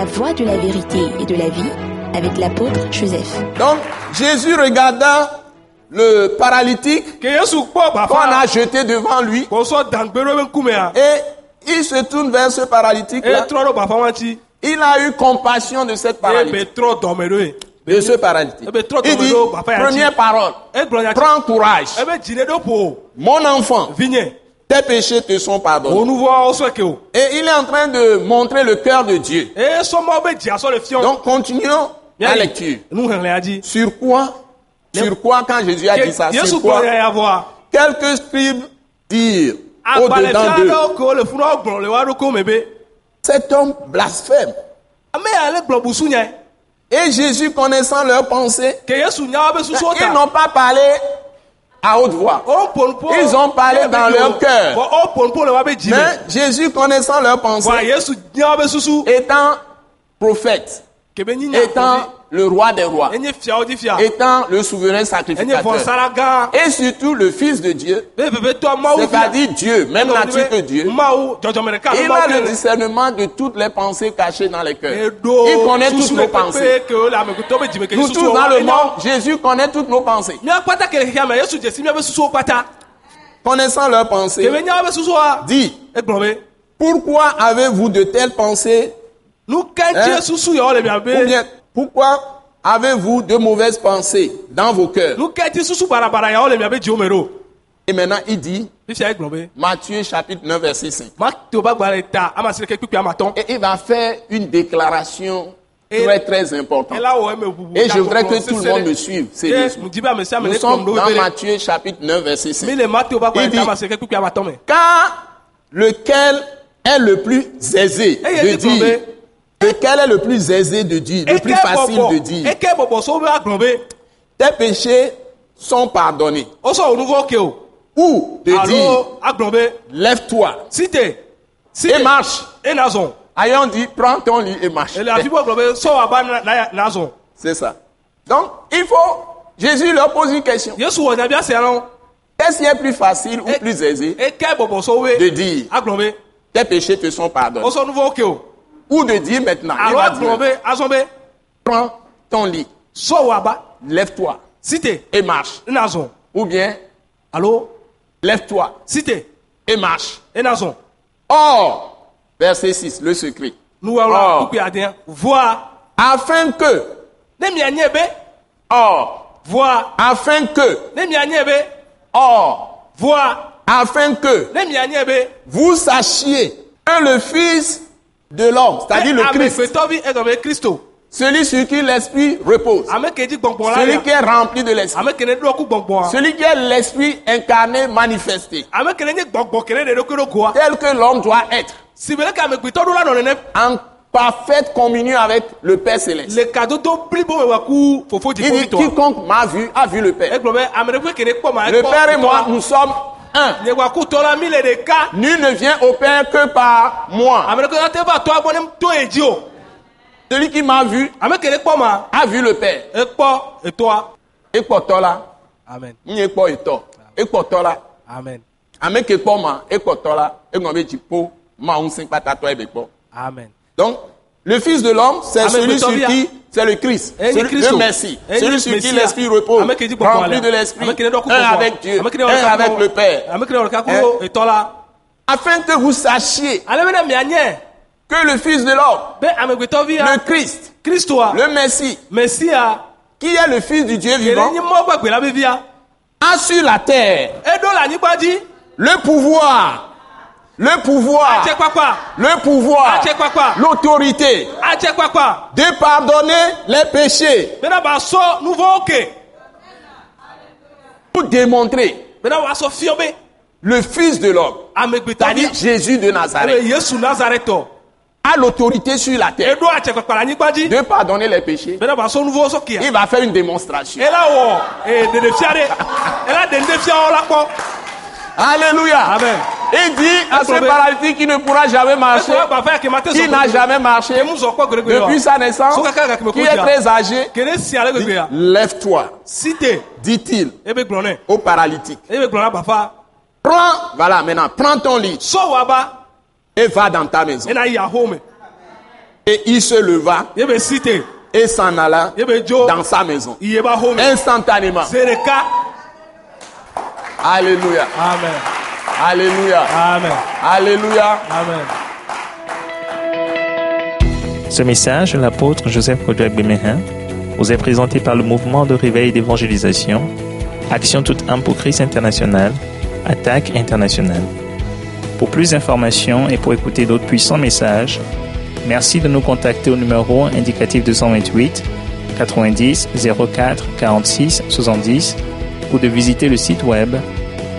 La voie de la vérité et de la vie avec l'apôtre Joseph. Donc, Jésus regarda le paralytique qu'on a jeté devant lui ŋkumea et il se tourne vers ce paralytique là. ŋuti Il a eu compassion de cette paralytique. De ce paralytique. Eh Il dit, a première parole, prends courage. ƒo Mon enfant, tes péchés te sont pardonnés. Et il est en train de montrer le cœur de Dieu. Donc, continuons la lecture. Sur quoi Sur quoi quand Jésus a dit ça Sur quoi Quelques scribes dirent agbalẽfia au-dedans d'eux, cet homme blasphème. nyae Et Jésus, connaissant leurs pensées, ils n'ont pas parlé à haute voix. wo ƒonuƒo Ils ont parlé dans leur cœur. Mais Jésus, connaissant leurs pensées, étant prophète, étant le roi des rois, étant le souverain sacrificateur, et surtout le Fils de Dieu, c'est-à-dire Dieu, même nature que Dieu, il a le discernement de toutes les pensées cachées dans les cœurs. Il connaît toutes nos pensées. Nous tous dans le monde, Jésus connaît toutes nos pensées. Connaissant leurs pensées, dit, pourquoi avez-vous de telles pensées? Hein? Ou bien, pourquoi avez-vous de mauvaises pensées dans vos cœurs Et maintenant, il dit, Matthieu chapitre 9, verset 5. mateo ba gba le ta ama si ɖeke kpikpi ama tɔn Et il va faire une déclaration très très ʋuʋu Et je voudrais que tout le monde me suive sérieusement. ame Nous sommes dans Matthieu chapitre 9, verset mi 5. le mateo ba gba Il dit- Car lequel est le plus aisé il de dire Lequel est le plus aisé de dire Le plus facile de dire? Tes péchés sont pardonnés. wosɔ wo nuvɔ ke o Ou de dire Lève-toi. Et marche. Ayons dit Prends ton lit et marche. C'est ça. Donc, il faut. Jésus leur pose une question. Qu'est-ce qui est plus facile ou plus aisé de dire Tes péchés te sont pardonnés? Ou de dire maintenant il alo va agblɔ dire, be azɔn be Prends ton lit, lève-toi. Et marche. Ou bien, alo lève-toi. Et marche. Or, verset 6, le secret. adiɛ voa Afin que, or, voa afin que, or, voa afin que vous sachiez que le Fils de l'homme, c'est-à-dire le Christ, be kristo celui sur qui l'Esprit repose, celui qui est rempli de l'Esprit, gbɔngbɔn celui qui est l'Esprit incarné, manifesté, tel que l'homme doit être, en parfaite communion avec le Père Céleste. Il dit, quiconque m'a vu, a vu le Père. ma Le Père et moi, nous sommes un. nye waku tɔ la mi le ɖeka Nul ne vient au Père que par moi. o Celui qui m'a vu, a vu le Père. ekpɔ etɔa Ekpɔtɔ la, amen etɔ. Ekpɔtɔ la, amen ame ke kpɔ ma, ekpɔtɔ la, eŋlɔ be dziƒo, ma ŋusẽ kpatatɔ ebe kpɔ. amen Donc, le Fils de l'homme, c'est Amen. celui sur Amen. qui, c'est le Christ. Eh, Celui, le Messie. Eh, Celui sur qui l'Esprit repose. Rempli de l'Esprit. Un avec Dieu. Un avec le Père. Eh. Afin que vous sachiez que le Fils de l'homme, be amegbetɔ vi le Christ, le Messie, mesia qui est le Fils du Dieu vivant, a sur la terre le pouvoir, le pouvoir, le pouvoir, l'autorité. De pardonner les péchés. Pour démontrer le Fils de l'homme, vi c'est-à-dire Jésus de Nazareth, nazaretɔ a l'autorité sur la terre. De pardonner les péchés. Il va faire une démonstration. kpɔ Alléluia. amen Il dit à ce paralytique qui ne pourra jamais marcher, qui n'a jamais marché depuis sa naissance, qui est très âgé, lève-toi, dit-il nɛ au paralytique. bafa. Prends, voilà, maintenant, prends ton lit. Et va dans ta maison. Et il se leva. Te et s'en alla dans sa maison. Instantanément. Alléluia. amen Alléluia. amen Alléluia. amen. Ce message de l'apôtre Joseph Kodouak Bemehin vous est présenté par le mouvement de réveil d'évangélisation, Action toute âme pour Christ international, Attaque internationale. Pour plus d'informations et pour écouter d'autres puissants messages, merci de nous contacter au numéro indicatif 228 90 04 46 70 ou de visiter le site web